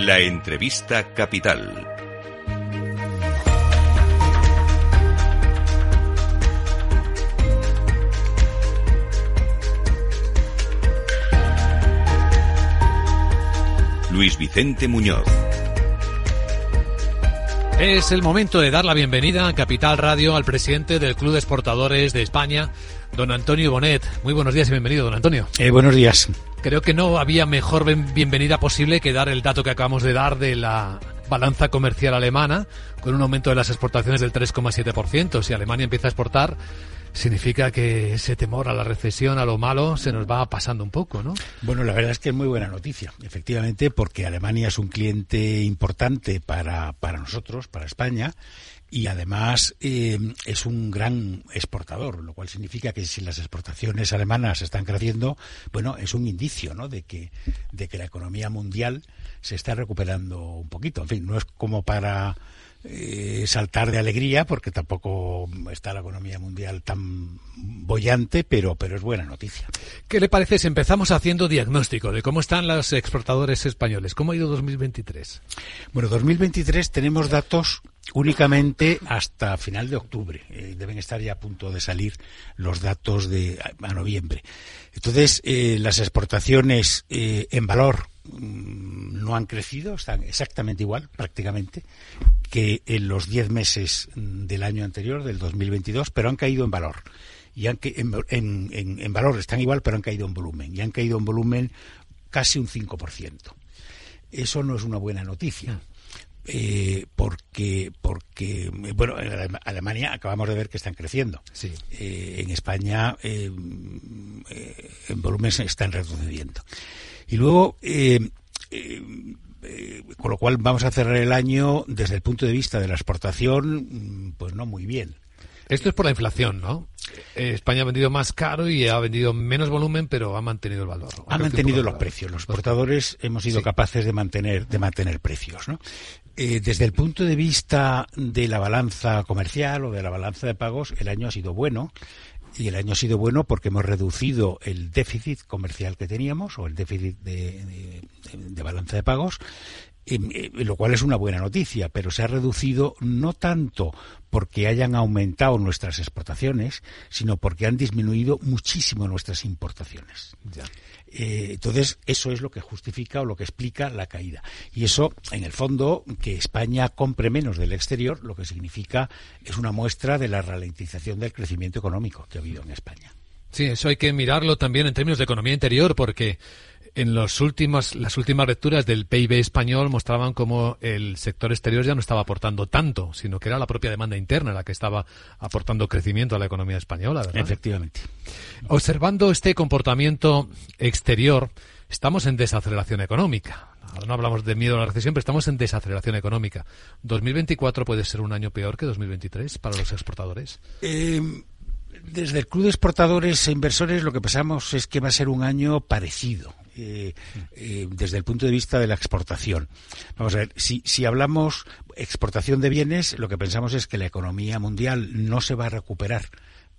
La entrevista capital. Luis Vicente Muñoz. Es el momento de dar la bienvenida a Capital Radio al presidente del Club de Exportadores de España, don Antonio Bonet. Muy buenos días y bienvenido, don Antonio. Eh, buenos días. Creo que no había mejor bienvenida posible que dar el dato que acabamos de dar de la balanza comercial alemana, con un aumento de las exportaciones del 3,7%. Si Alemania empieza a exportar, significa que ese temor a la recesión, a lo malo, se nos va pasando un poco, ¿no? Bueno, la verdad es que es muy buena noticia, efectivamente, porque Alemania es un cliente importante para, para nosotros, para España, y además eh, es un gran exportador, lo cual significa que si las exportaciones alemanas están creciendo, bueno, es un indicio, ¿no? De que, de que la economía mundial se está recuperando un poquito. En fin, no es como para eh, saltar de alegría porque tampoco está la economía mundial tan bollante, pero, pero es buena noticia. ¿Qué le parece si empezamos haciendo diagnóstico de cómo están los exportadores españoles? ¿Cómo ha ido 2023? Bueno, 2023 tenemos datos únicamente hasta final de octubre. Eh, deben estar ya a punto de salir los datos de a, noviembre. Entonces, eh, las exportaciones en valor no han crecido, están exactamente igual, prácticamente que en los 10 meses del año anterior, del 2022, pero han caído en valor. Y han, en, en, en, valor están igual, pero han caído en volumen. Y han caído en volumen casi un 5%. Eso no es una buena noticia. Eh, porque porque bueno en Alemania acabamos de ver que están creciendo sí. eh, en España eh, eh en volumen están retrocediendo y luego eh, eh, eh, con lo cual vamos a cerrar el año desde el punto de vista de la exportación, mm, pues no muy bien. Esto es por la inflación, ¿no? Eh, España ha vendido más caro y ha vendido menos volumen, pero ha mantenido el valor. Ha, mantenido los precios. Los exportadores hemos sido sí. capaces de mantener, de mantener precios, ¿no? Eh, desde el punto de vista de la balanza comercial o de la balanza de pagos, el año ha sido bueno y el año ha sido bueno porque hemos reducido el déficit comercial que teníamos o el déficit de, de, de pagos eh, lo cual es una buena noticia, pero se ha reducido no tanto porque hayan aumentado nuestras exportaciones, sino porque han disminuido muchísimo nuestras importaciones. Ya. Eh, entonces, eso es lo que justifica o lo que explica la caída. Y eso, en el fondo, que España compre menos del exterior, lo que significa es una muestra de la ralentización del crecimiento económico que ha habido en España. Sí, eso hay que mirarlo también en términos de economía interior, porque en los últimos, las últimas lecturas del PIB español mostraban cómo el sector exterior ya no estaba aportando tanto, sino que era la propia demanda interna la que estaba aportando crecimiento a la economía española, ¿verdad? Efectivamente. Observando este comportamiento exterior, estamos en desaceleración económica. Ahora no hablamos de miedo a la recesión, pero estamos en desaceleración económica. ¿2024 puede ser un año peor que 2023 para los exportadores? Eh desde el Club de Exportadores e Inversores lo que pensamos es que va a ser un año parecido. Eh, eh, desde el punto de vista de la exportación. Vamos a ver, si, si hablamos exportación de bienes, lo que pensamos es que la economía mundial no se va a recuperar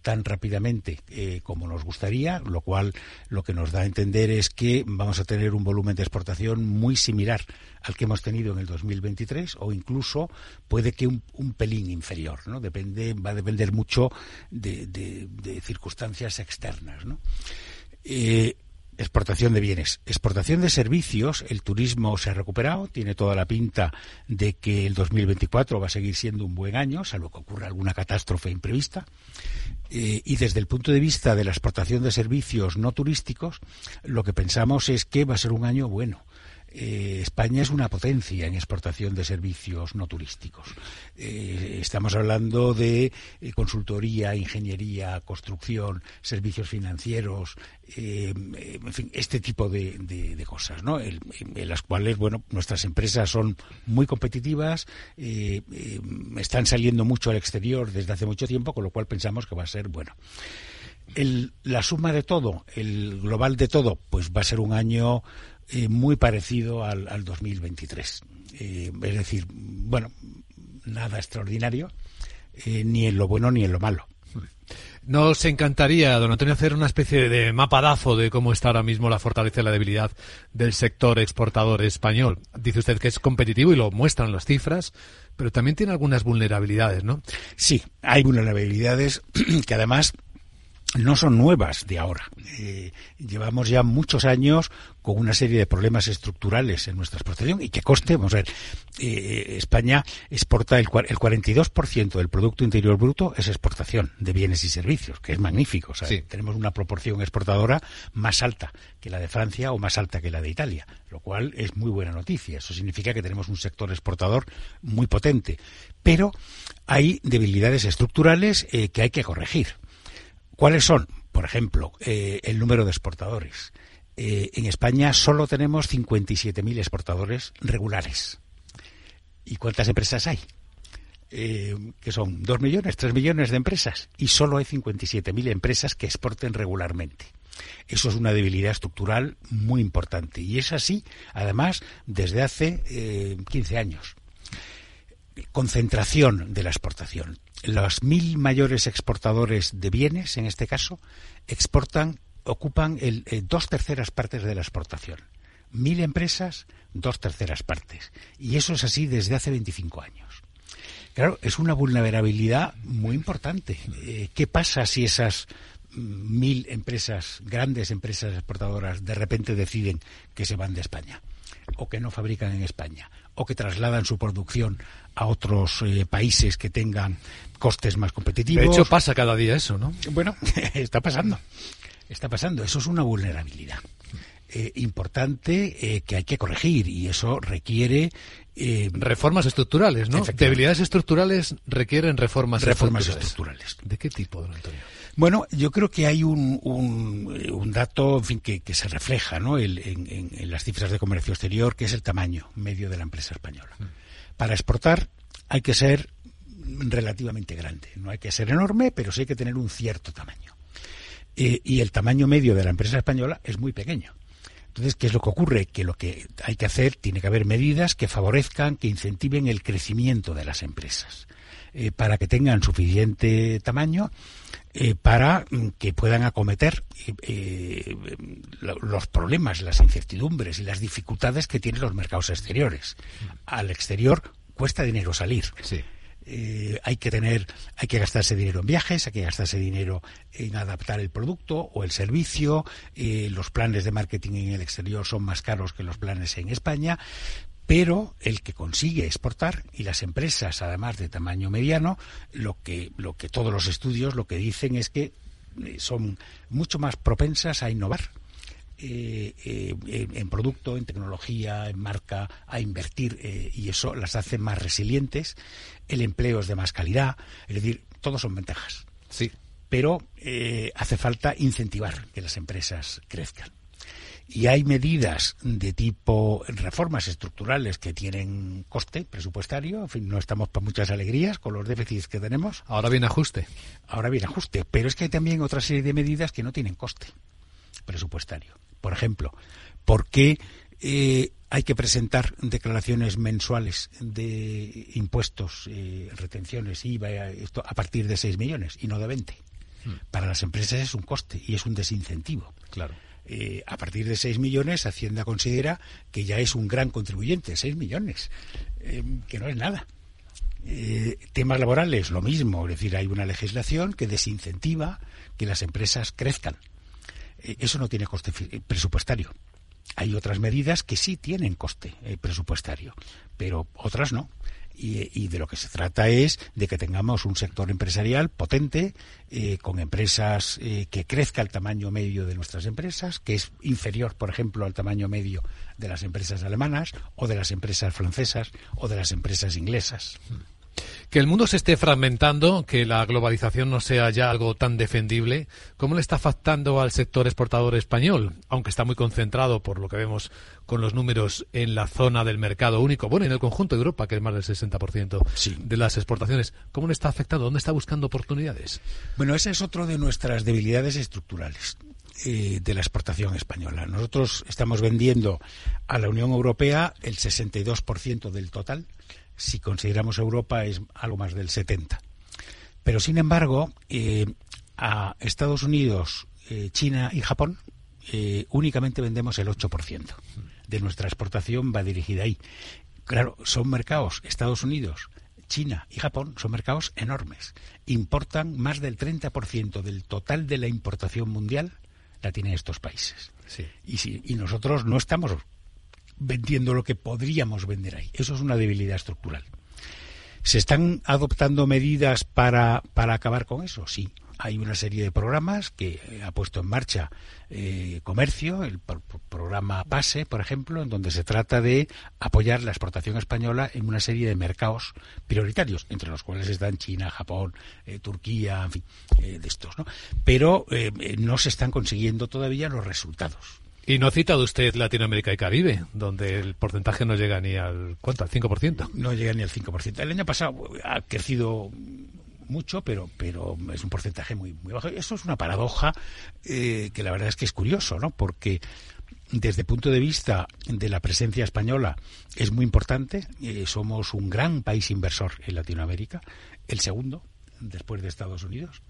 tan rápidamente eh, como nos gustaría, lo cual lo que nos da a entender es que vamos a tener un volumen de exportación muy similar al que hemos tenido en el 2023 o incluso puede que un, pelín inferior, ¿no? Depende, va a depender mucho de, circunstancias externas, ¿no? Exportación de bienes. Exportación de servicios, el turismo se ha recuperado, tiene toda la pinta de que el 2024 va a seguir siendo un buen año, salvo que ocurra alguna catástrofe imprevista. Eh, y desde el punto de vista de la exportación de servicios no turísticos, lo que pensamos es que va a ser un año bueno eh, España es una potencia en exportación de servicios no turísticos. Eh, estamos hablando de eh, consultoría, ingeniería, construcción, servicios financieros, en fin, este tipo de, cosas, ¿no? En las cuales, bueno, nuestras empresas son muy competitivas, están saliendo mucho al exterior desde hace mucho tiempo, con lo cual pensamos que va a ser bueno. El, la suma de todo, el global de todo, pues va a ser un año eh, muy parecido al, al 2023. Eh, es decir, bueno, nada extraordinario, eh, ni en lo bueno ni en lo malo. Nos encantaría, don Antonio, hacer una especie de mapadazo de cómo está ahora mismo la fortaleza y la debilidad del sector exportador español. Dice usted que es competitivo y lo muestran las cifras, pero también tiene algunas vulnerabilidades, ¿no? Sí, hay vulnerabilidades que además no son nuevas de ahora. Eh, llevamos ya muchos años con una serie de problemas estructurales en nuestra exportación y que coste, vamos a ver, eh, España exporta el, el 42% del Producto Interior Bruto es exportación de bienes y servicios, que es magnífico. Tenemos una proporción exportadora más alta que la de Francia o más alta que la de Italia, lo cual es muy buena noticia. Eso significa que tenemos un sector exportador muy potente. Pero hay debilidades estructurales eh, que hay que corregir. ¿Cuáles son? Por ejemplo, eh, el número de exportadores. Eh, en España solo tenemos 57.000 exportadores regulares. ¿Y cuántas empresas hay? Eh, que son 2 millones, 3 millones de empresas. Y solo hay 57.000 empresas que exporten regularmente. Eso es una debilidad estructural muy importante. Y es así, además, desde hace 15 años. Concentración de la exportación los mil mayores exportadores de bienes, en este caso, exportan, ocupan el, eh, dos terceras partes de la exportación. Mil empresas, dos terceras partes. Y eso es así desde hace 25 años. Claro, es una vulnerabilidad muy importante. Eh, ¿Qué pasa si esas mil empresas, grandes empresas exportadoras, de repente deciden que se van de España? O que no fabrican en España o que trasladan su producción a otros eh, países que tengan costes más competitivos. De hecho, pasa cada día eso, ¿no? Bueno, está pasando. Está pasando. Eso es una vulnerabilidad. Eh, importante eh, que hay que corregir y eso requiere reformas estructurales, ¿no? Debilidades estructurales requieren reformas, reformas estructurales. ¿De qué tipo, don Antonio? Bueno, yo creo que hay un, un, dato en fin, que, se refleja ¿no? en, las cifras de comercio exterior, que es el tamaño medio de la empresa española. Mm. Para exportar hay que ser relativamente grande. No hay que ser enorme, pero sí hay que tener un cierto tamaño. Eh, y el tamaño medio de la empresa española es muy pequeño. Entonces, ¿qué es lo que ocurre? Que lo que hay que hacer, tiene que haber medidas que favorezcan, que incentiven el crecimiento de las empresas, eh, para que tengan suficiente tamaño eh, para mm, que puedan acometer eh, los problemas, las incertidumbres y las dificultades que tienen los mercados exteriores. Al exterior cuesta dinero salir. Eh, hay que tener, hay que gastarse dinero en viajes, hay que gastarse dinero en adaptar el producto o el servicio. los planes de marketing en el exterior son más caros que los planes en España pero el que consigue exportar y las empresas además de tamaño mediano lo que lo que todos los estudios lo que dicen es que eh, son mucho más propensas a innovar eh, eh, en producto, en tecnología, en marca, a invertir y eso las hace más resilientes. El empleo es de más calidad, es decir, todos son ventajas. Sí. Pero hace falta incentivar que las empresas crezcan y hay medidas de tipo reformas estructurales que tienen coste presupuestario. En fin, no estamos para muchas alegrías con los déficits que tenemos. Ahora viene ajuste. Ahora viene ajuste. Pero es que hay también otra serie de medidas que no tienen coste presupuestario. Por ejemplo, ¿por qué eh, hay que presentar declaraciones mensuales de impuestos, eh, retenciones, IVA, esto a partir de 6 millones y no de 20? Hmm. Para las empresas es un coste y es un desincentivo. Claro. Eh, a partir de 6 millones, Hacienda considera que ya es un gran contribuyente, 6 millones, eh, que no es nada. Temas laborales, lo mismo, es decir, hay una legislación que desincentiva que las empresas crezcan. Eso no tiene coste presupuestario. Hay otras medidas que sí tienen coste presupuestario, pero otras no y, de lo que se trata es de que tengamos un sector empresarial potente, eh, con empresas eh, que crezca el tamaño medio de nuestras empresas, que es inferior, por ejemplo, al tamaño medio de las empresas alemanas o de las empresas francesas o de las empresas inglesas. Que el mundo se esté fragmentando, que la globalización no sea ya algo tan defendible, ¿cómo le está afectando al sector exportador español? Aunque está muy concentrado, por lo que vemos con los números, en la zona del mercado único, bueno, en el conjunto de Europa, que es más del 60% de las exportaciones. ¿Cómo le está afectando? ¿Dónde está buscando oportunidades? Bueno, esa es otra de nuestras debilidades estructurales eh, de la exportación española. Nosotros estamos vendiendo a la Unión Europea el 62% del total si consideramos Europa es algo más del 70. Pero sin embargo, eh, a Estados Unidos, eh, China y Japón, eh, únicamente vendemos el 8% de nuestra exportación va dirigida ahí. Claro, son mercados, Estados Unidos, China y Japón son mercados enormes. Importan más del 30% del total de la importación mundial, la tienen estos países. Y, si, y nosotros no estamos vendiendo lo que podríamos vender ahí. Eso es una debilidad estructural. ¿Se están adoptando medidas para, para acabar con eso? Sí hay una serie de programas que ha puesto en marcha eh, Comercio, el programa PASE, por ejemplo, en donde se trata de apoyar la exportación española en una serie de mercados prioritarios, entre los cuales están China, Japón, eh, Turquía, en fin, eh, de estos. Pero no se están consiguiendo todavía los resultados. Y no ha citado usted Latinoamérica y Caribe, donde el porcentaje no llega ni al, ¿cuánto? Al 5%. No llega ni al 5%. El año pasado ha crecido mucho, pero, pero es un porcentaje muy, muy bajo. Eso es una paradoja eh, que la verdad es que es curioso, ¿no? Porque desde el punto de vista de la presencia española es muy importante. Eh, somos un gran país inversor en Latinoamérica, el segundo después de Estados Unidos.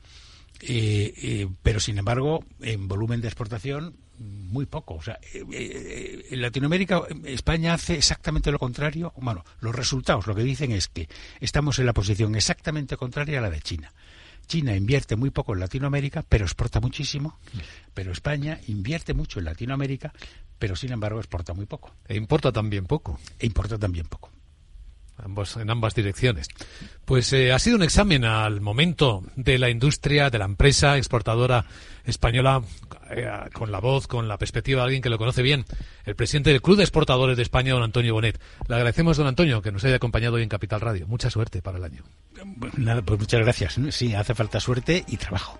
Eh, pero sin embargo, en volumen de exportación muy poco. O sea, eh, eh, en Latinoamérica, España hace exactamente lo contrario. Bueno, los resultados lo que dicen es que estamos en la posición exactamente contraria a la de China. China invierte muy poco en Latinoamérica, pero exporta muchísimo. Pero España invierte mucho en Latinoamérica, pero sin embargo exporta muy poco. E importa también poco. E importa también poco en ambas direcciones. Pues eh, ha sido un examen al momento de la industria, de la empresa exportadora española, eh, con la voz, con la perspectiva de alguien que lo conoce bien, el presidente del Club de Exportadores de España, don Antonio Bonet. Le agradecemos, don Antonio, que nos haya acompañado hoy en Capital Radio. Mucha suerte para el año. pues muchas gracias. Sí, hace falta suerte y trabajo.